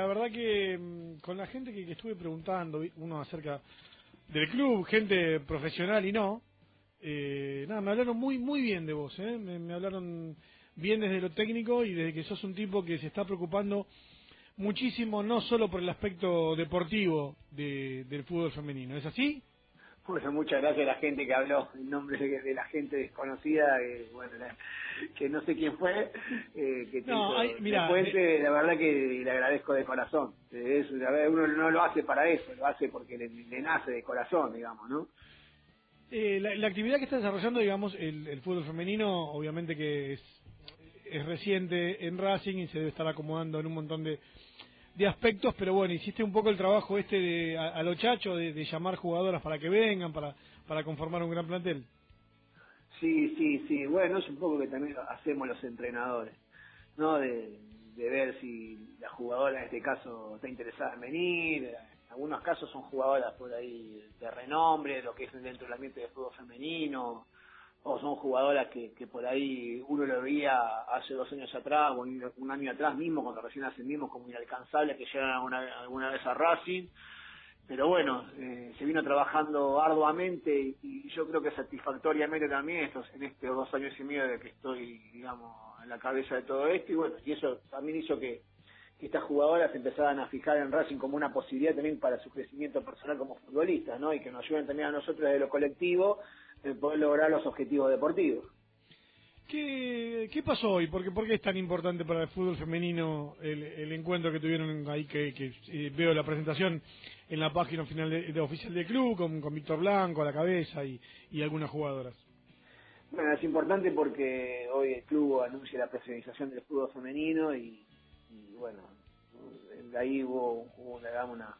la verdad que mm, con la gente que, estuve preguntando, uno acerca del club, gente profesional y no, eh, nada, me hablaron muy muy bien de vos, ¿eh? me, hablaron bien desde lo técnico y desde que sos un tipo que se está preocupando muchísimo, no solo por el aspecto deportivo del fútbol femenino. ¿Es así? Bueno, muchas gracias a la gente que habló en nombre de, la gente desconocida, que, bueno, que no sé quién fue, eh, que no, mira, eh, la verdad que le agradezco de corazón. Es, uno no lo hace para eso, lo hace porque le, nace de corazón, digamos, ¿no? Eh, la, actividad que está desarrollando, digamos, el, fútbol femenino, obviamente que es, es reciente en Racing y se debe estar acomodando en un montón de, de aspectos, pero bueno, hiciste un poco el trabajo este de, a, los chachos de, llamar jugadoras para que vengan, para, para conformar un gran plantel. Sí, sí, sí, bueno, es un poco que también hacemos los entrenadores, ¿no? De, ver si la jugadora en este caso está interesada en venir, en algunos casos son jugadoras por ahí de renombre, lo que es dentro del ambiente de fútbol femenino, o son jugadoras que, que por ahí uno lo veía hace dos años atrás o un año atrás mismo cuando recién ascendimos como inalcanzable que llegan alguna, alguna vez a Racing pero bueno eh, se vino trabajando arduamente y, yo creo que satisfactoriamente también estos en estos dos años y medio de que estoy digamos en la cabeza de todo esto y bueno y eso también hizo que, que estas jugadoras empezaran a fijar en Racing como una posibilidad también para su crecimiento personal como futbolistas no y que nos ayuden también a nosotros desde lo colectivo el poder lograr los objetivos deportivos. ¿Qué, qué pasó hoy? ¿Por qué, ¿Por qué es tan importante para el fútbol femenino el, encuentro que tuvieron ahí, que, que eh, veo la presentación en la página final de, oficial del club, con, Víctor Blanco a la cabeza y, y algunas jugadoras? Bueno, es importante porque hoy el club anuncia la profesionalización del fútbol femenino y, y bueno, ahí hubo, hubo una,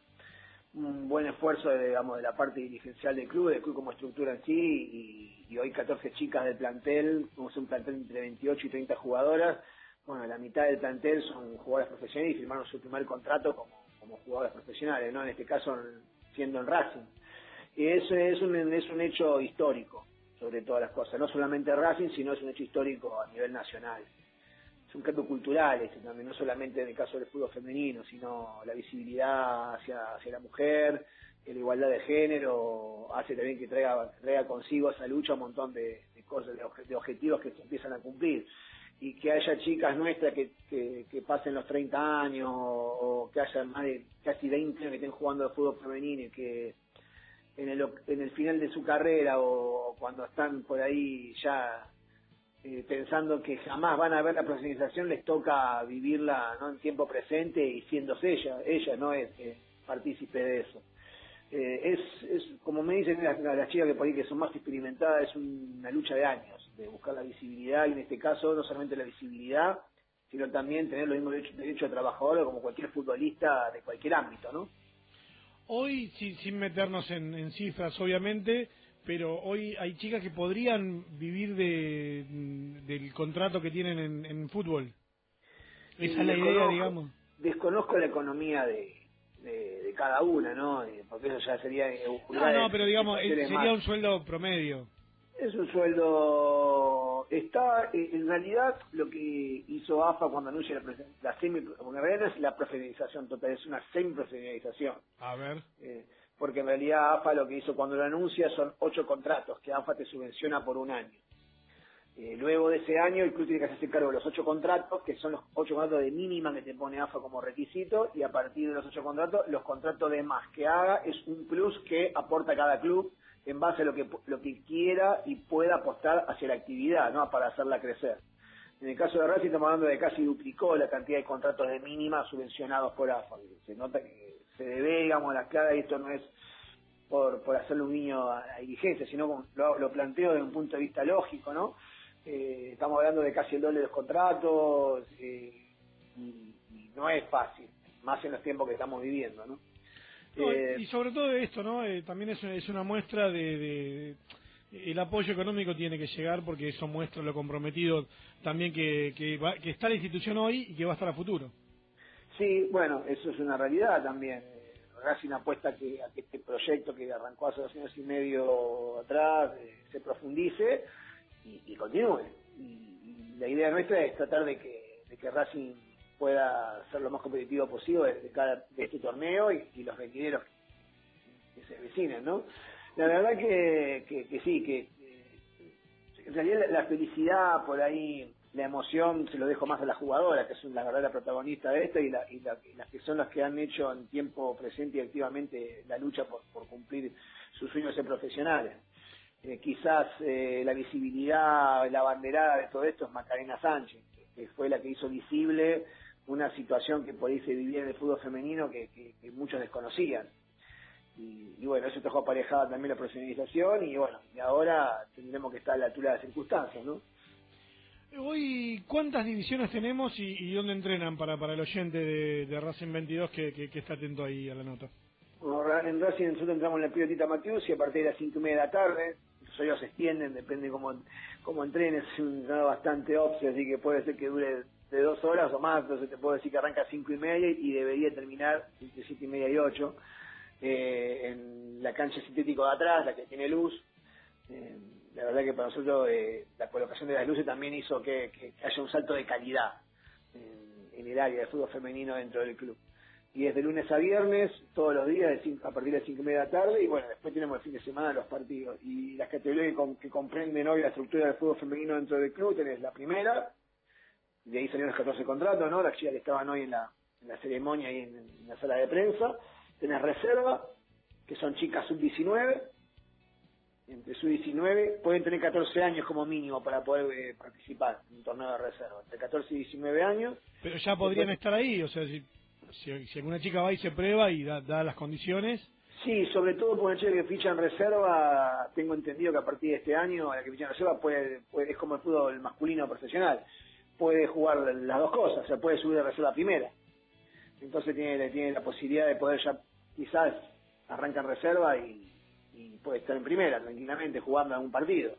un buen esfuerzo de, digamos, de la parte dirigencial del club, del club como estructura en sí, y, hoy 14 chicas del plantel, somos un plantel entre 28 y 30 jugadoras, bueno, la mitad del plantel son jugadoras profesionales y firmaron su primer contrato como, como jugadoras profesionales, ¿no? En este caso siendo en Racing. Y eso es un, es un hecho histórico, sobre todas las cosas, no solamente Racing, sino es un hecho histórico a nivel nacional es un cambio cultural este también, no solamente en el caso del fútbol femenino, sino la visibilidad hacia, hacia la mujer, la igualdad de género, hace también que traiga, traiga consigo esa lucha un montón de, cosas, de, objetivos que se empiezan a cumplir. Y que haya chicas nuestras que, que, pasen los 30 años o que haya más de casi 20 años que estén jugando al fútbol femenino y que en el, en el final de su carrera o cuando están por ahí ya eh, pensando que jamás van a ver la profesionalización, les toca vivirla ¿no? en tiempo presente y siendo ella, ella no es eh, partícipe de eso. Eh, es, es, como me dicen las, las, chicas que por ahí que son más experimentadas, es una lucha de años, de buscar la visibilidad y en este caso no solamente la visibilidad, sino también tener los mismos derechos, derecho de trabajador como cualquier futbolista de cualquier ámbito, ¿no? Hoy, sin, sin meternos en, en cifras, obviamente, pero hoy hay chicas que podrían vivir de, del contrato que tienen en, en fútbol. Esa es la idea, digamos. Desconozco la economía de, de, cada una, ¿no? Eh, porque eso ya sería... No, no, pero digamos, sería un sueldo promedio. Es un sueldo... Está, eh, en realidad, lo que hizo AFA cuando anuncia la, la semi... Porque en realidad es la profesionalización total, es una semi-profesionalización. A ver. Eh, porque en realidad AFA lo que hizo cuando lo anuncia son ocho contratos que AFA te subvenciona por un año. Eh, luego de ese año el club tiene que hacerse cargo de los ocho contratos, que son los ocho contratos de mínima que te pone AFA como requisito, y a partir de los ocho contratos, los contratos de más que haga es un plus que aporta cada club en base a lo que, lo que quiera y pueda apostar hacia la actividad, ¿no? Para hacerla crecer. En el caso de Racing estamos hablando de casi duplicó la cantidad de contratos de mínima subvencionados por AFA. Se nota que se debe, digamos, a la clara, y esto no es por, por hacerle un niño a la dirigencia, sino lo, lo planteo desde un punto de vista lógico, ¿no? Eh, estamos hablando de casi el doble de los contratos eh, y, no es fácil, más en los tiempos que estamos viviendo, ¿no? Eh, y sobre todo esto, ¿no? también es, es, una muestra de, el apoyo económico tiene que llegar porque eso muestra lo comprometido también que, que, que está la institución hoy y que va a estar a futuro. Sí, bueno, eso es una realidad también. Racing apuesta que, a que este proyecto que arrancó hace dos años y medio atrás eh, se profundice y, continúe. Y, la idea nuestra es tratar de que, de que Racing pueda ser lo más competitivo posible de, cada, de este torneo y, los venideros que, se avecinen, ¿no? La verdad que, que, sí, que, en realidad la, felicidad por ahí, la emoción se lo dejo más a la jugadora, que es la verdadera protagonista de esto y, la, y, las que son las que han hecho en tiempo presente y activamente la lucha por, por cumplir sus sueños de profesionales. Eh, quizás eh, la visibilidad, la banderada de todo esto es Macarena Sánchez, que fue la que hizo visible una situación que por ahí se vivía en el fútbol femenino que, muchos desconocían. Y, bueno, eso trajo aparejada también la profesionalización y bueno, y ahora tendremos que estar a la altura de las circunstancias, ¿no? Hoy, ¿cuántas divisiones tenemos y, dónde entrenan para, para el oyente de, Racing 22 que, que, está atento ahí a la nota? en Racing nosotros entramos en la pilotita Matius y a partir de las cinco y media de la tarde, ellos se extienden, depende cómo, cómo entrenes, es un bastante obvio, así que puede ser que dure de dos horas o más, entonces te puedo decir que arranca a cinco y media y debería terminar entre siete y media y ocho eh, en la cancha sintético de atrás, la que tiene luz. Eh, la verdad que para nosotros eh, la colocación de las luces también hizo que, haya un salto de calidad en, el área de fútbol femenino dentro del club. Y es de lunes a viernes, todos los días, a partir de las cinco y media de la tarde, y bueno, después tenemos el fin de semana los partidos. Y las categorías que, que comprenden hoy la estructura del fútbol femenino dentro del club, tenés la primera, de ahí salieron los 14 contratos, ¿no? Las chicas que estaban hoy en la, en la ceremonia y en, la sala de prensa. Tenés reserva, que son chicas sub-19, entre sub-19, pueden tener 14 años como mínimo para poder eh, participar en un torneo de reserva, entre 14 y 19 años. Pero ya podrían estar ahí, o sea, si, si, alguna chica va y se prueba y da, da las condiciones. Sí, sobre todo por una chica que ficha en reserva, tengo entendido que a partir de este año, la que ficha en reserva puede, puede es como el fútbol masculino profesional puede jugar las dos cosas, o sea, puede subir de reserva primera. Entonces tiene, tiene la posibilidad de poder ya, quizás, arranca en reserva y, puede estar en primera tranquilamente jugando algún partido.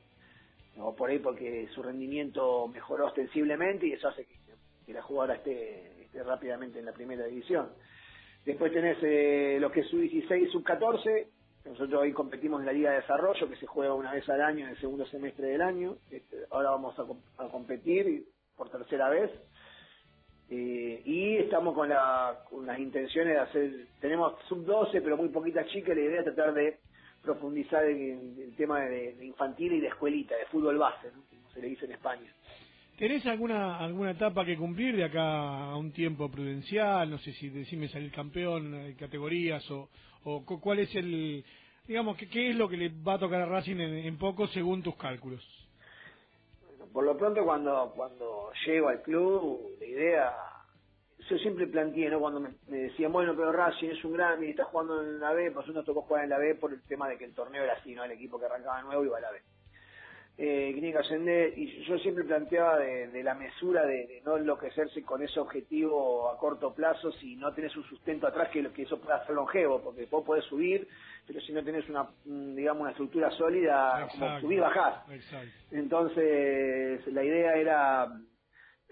O por ahí porque su rendimiento mejoró ostensiblemente y eso hace que, la jugadora esté, esté, rápidamente en la primera división. Después tenés eh, lo que es sub-16 y sub-14, nosotros hoy competimos en la Liga de Desarrollo, que se juega una vez al año en el segundo semestre del año. Este, ahora vamos a, a competir por tercera vez. Eh, y estamos con, la, con las intenciones de hacer, tenemos sub-12, pero muy poquitas chicas, la idea es tratar de profundizar en el, tema de, infantil y de escuelita, de fútbol base, como se le dice en España. ¿Tenés alguna alguna etapa que cumplir de acá a un tiempo prudencial? No sé si decime salir campeón, eh, categorías o, o cuál es el, digamos, qué, qué es lo que le va a tocar a Racing en poco según tus cálculos por lo pronto cuando cuando llego al club, la idea, yo siempre planteé, ¿no? Cuando me, decían, bueno, pero Racing es un gran y está jugando en la B, pues nos tocó jugar en la B por el tema de que el torneo era así, ¿no? El equipo que arrancaba nuevo iba a la B eh, que ascender, y yo siempre planteaba de, la mesura de, no enloquecerse con ese objetivo a corto plazo si no tenés un sustento atrás que, que eso pueda ser longevo, porque vos podés subir, pero si no tenés una, digamos, una estructura sólida, como subir, bajar. Entonces, la idea era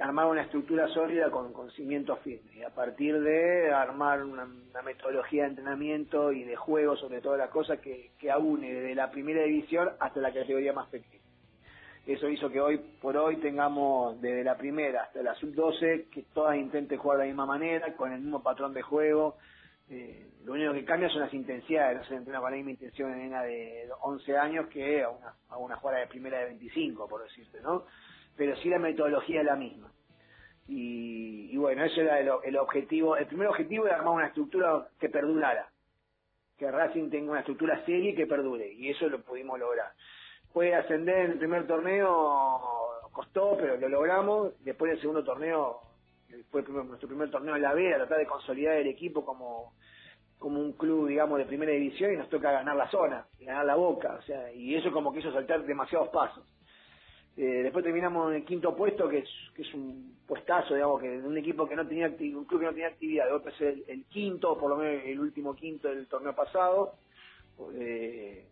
armar una estructura sólida con, con cimientos firmes y a partir de armar una, metodología de entrenamiento y de juego sobre todas las cosas que, que aúne desde la primera división hasta la categoría más pequeña. Eso hizo que hoy por hoy tengamos desde la primera hasta la sub-12 que todas intenten jugar de la misma manera, con el mismo patrón de juego. Eh, lo único que cambia son las intensidades, no se entrena con la misma intención en nena de 11 años que a una, a una jugada de primera de 25, por decirte, ¿no? Pero sí la metodología es la misma. Y, bueno, ese era el, el, objetivo. El primer objetivo era armar una estructura que perdurara. Que Racing tenga una estructura seria y que perdure. Y eso lo pudimos lograr puede ascender en el primer torneo, costó, pero lo logramos. Después del segundo torneo, fue nuestro primer torneo en la B, a tratar de consolidar el equipo como, como un club, digamos, de primera división y nos toca ganar la zona, y ganar la boca, o sea, y eso como que hizo saltar demasiados pasos. Eh, después terminamos en el quinto puesto, que es, que es un puestazo, digamos, que de un equipo que no tenía un club que no tenía actividad, de ser el, el, quinto, por lo menos el último quinto del torneo pasado. Eh,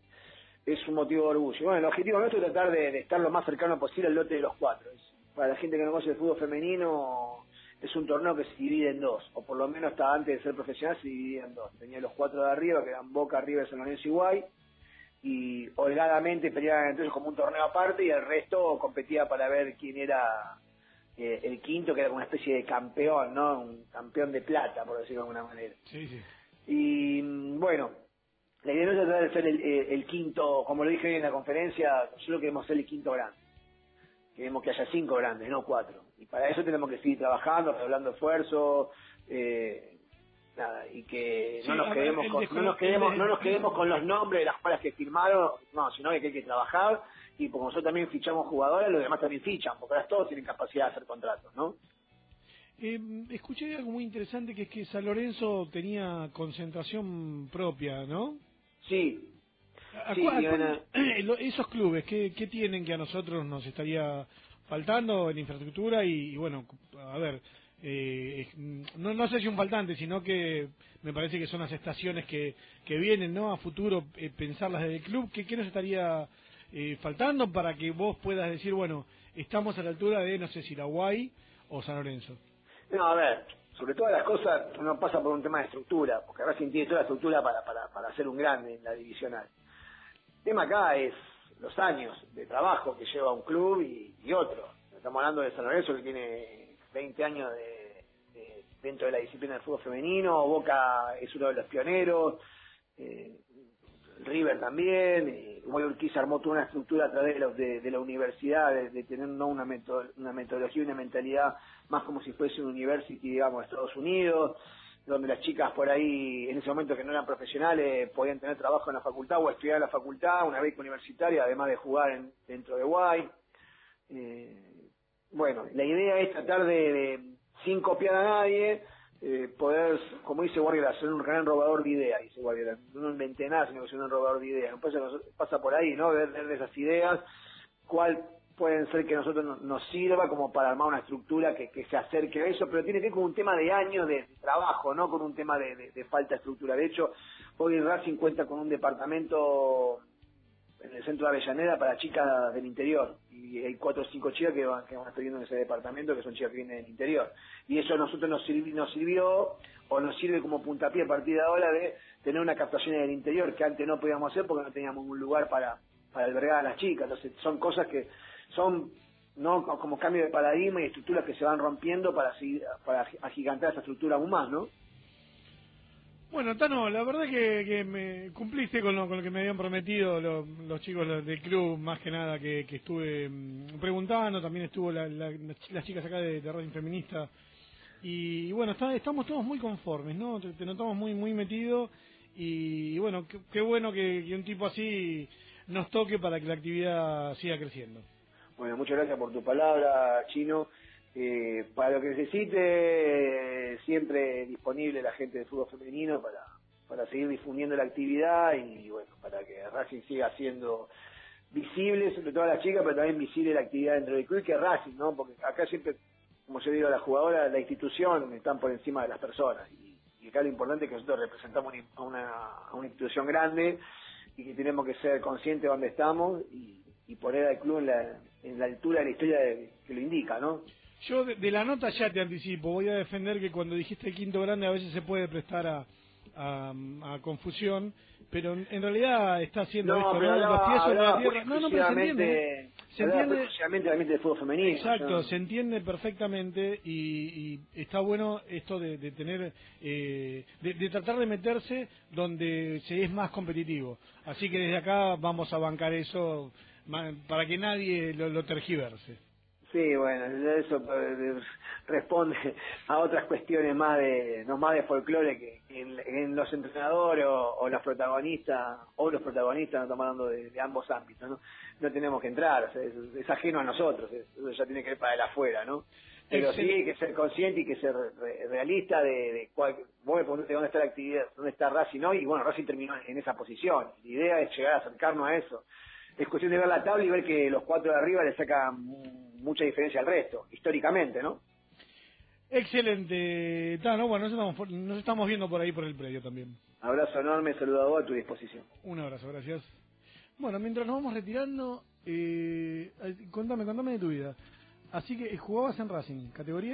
es un motivo de orgullo. Bueno, el objetivo nuestro es tratar de, estar lo más cercano posible al lote de los cuatro. para la gente que no conoce el fútbol femenino, es un torneo que se divide en dos, o por lo menos hasta antes de ser profesional se dividía en dos. Tenía los cuatro de arriba, que eran Boca, River, San Lorenzo y Guay, y holgadamente peleaban ellos como un torneo aparte, y el resto competía para ver quién era eh, el quinto que era como una especie de campeón, ¿no? Un campeón de plata, por decirlo de alguna manera. Sí, sí. Y mm, bueno, la idea no es tratar de ser el, el quinto, como lo dije hoy en la conferencia, solo queremos ser el quinto grande. Queremos que haya cinco grandes, no cuatro. Y para eso tenemos que seguir trabajando, hablando esfuerzo, eh, nada, y que Sí, no nos quedemos con, no nos quedemos, no nos quedemos con los nombres de las palas que firmaron, no, sino que hay que trabajar y porque nosotros también fichamos jugadores, los demás también fichan, porque ahora todos tienen capacidad de hacer contratos, ¿no? Eh, escuché algo muy interesante que es que San Lorenzo tenía concentración propia, ¿no? Sí, ¿A Sí, a lo- esos clubes, ¿qué, ¿qué tienen que a nosotros nos estaría faltando en infraestructura? Y, y bueno, a ver, eh, es- no, no sé si un faltante, sino que me parece que son las estaciones que, que vienen, ¿no? A futuro, eh, pensarlas desde el club. ¿Qué, qué nos estaría eh, faltando para que vos puedas decir, bueno, estamos a la altura de, no sé si la Guay o San Lorenzo? No, a ver, sobre todas las cosas uno pasa por un tema de estructura, porque Racing tiene toda la estructura para, para, para ser un grande en la divisional. El tema acá es los años de trabajo que lleva un club y otro. Estamos hablando de San Lorenzo que tiene 20 años de, de- dentro de la disciplina del fútbol femenino, Boca es uno de los pioneros, eh, River también, eh, Urquiza armó toda una estructura a través de la, de- de la universidad, de, de tener no una, meto- una metodología y una mentalidad más como si fuese un university, digamos, de Estados Unidos, donde las chicas por ahí, en ese momento que no eran profesionales, podían tener trabajo en la facultad o estudiar en la facultad, una beca universitaria, además de jugar en- dentro de Guay. Eh, bueno, la idea es tratar de, de, sin copiar a nadie, eh, poder, como dice Guardiola, ser un gran robador de ideas, dice Guardiola. No inventé nada, sino que soy un robador de ideas. Nos- pasa por ahí, ¿no? Ver, ver esas ideas, cuál pueden ser que a nosotros nos, sirva como para armar una estructura que, que se acerque a eso, pero tiene que ver con un tema de años de, trabajo, no con un tema de falta de estructura. De hecho, hoy Racing cuenta con un departamento en el centro de Avellaneda para chicas del interior. Y hay cuatro o cinco chicas que van, que van estudiando en ese departamento que son chicas que vienen del interior. Y eso a nosotros nos sirvió, nos sirvió o nos sirve como puntapié a partir de ahora de tener una captación en el interior que antes no podíamos hacer porque no teníamos un lugar para, para albergar a las chicas. Entonces son cosas que son no Co- como cambio de paradigma y estructuras que se van rompiendo para para agigantar esa estructura aún más ¿no? Bueno, Tano, la verdad que, que me cumpliste con lo, con lo que me habían prometido lo- los chicos del club, más que nada que, que estuve mm, preguntando, también estuvo la- la- las chicas acá de, de Racing Feminista. Y, bueno, está- estamos todos muy conformes, ¿no? Te, notamos muy muy metido y, bueno, qué, bueno que un tipo así nos toque para que la actividad siga creciendo. Bueno, muchas gracias por tu palabra, Chino. Eh, para lo que necesite, siempre disponible la gente de fútbol femenino para, para seguir difundiendo la actividad y, bueno, para que Racing siga siendo visible, sobre todo a las chicas, pero también visible la actividad dentro del club y que Racing, ¿no? Porque acá siempre, como yo digo a las jugadoras, la institución están por encima de las personas. Y, y acá lo importante es que nosotros representamos una- a una, una institución grande y que tenemos que ser conscientes de dónde estamos y, y poner al club en la, en la altura de la historia de- que lo indica, ¿no? Yo de, de la nota ya te anticipo, voy a defender que cuando dijiste el quinto grande a veces se puede prestar a, a, a confusión, pero en, en realidad está haciendo esto, pero ¿no? Los hablaba, pies sobre la hablaba tierra. No, no, pero se entiende. Se entiende. también del fútbol femenino. Exacto, se entiende perfectamente y, y está bueno esto de, de tener, eh, de, de tratar de meterse donde se es más competitivo. Así que desde acá vamos a bancar eso para que nadie lo, lo tergiverse. Sí, bueno, eso eh, responde a otras cuestiones más de, no más de folclore que en, en los entrenadores o, o los protagonistas, o los protagonistas, no estamos hablando de, de ambos ámbitos, ¿no? No tenemos que entrar, o sea, es, es ajeno a nosotros, eso ya tiene que ver para el afuera, ¿no? Pero sí hay que ser consciente y que ser re- realista de, de cuál, vos me preguntaste dónde está la actividad, dónde está Racing hoy, y bueno, Racing terminó en esa posición. La idea es llegar a acercarnos a eso. Es cuestión de ver la tabla y ver que los cuatro de arriba le sacan mucha diferencia al resto, históricamente, ¿no? Excelente, Tano. Bueno, nos estamos, nos estamos viendo por ahí por el predio también. Abrazo enorme, a vos a tu disposición. Un abrazo, gracias. Bueno, mientras nos vamos retirando, eh, contame, contame de tu vida. Así que eh, jugabas en Racing, categoría.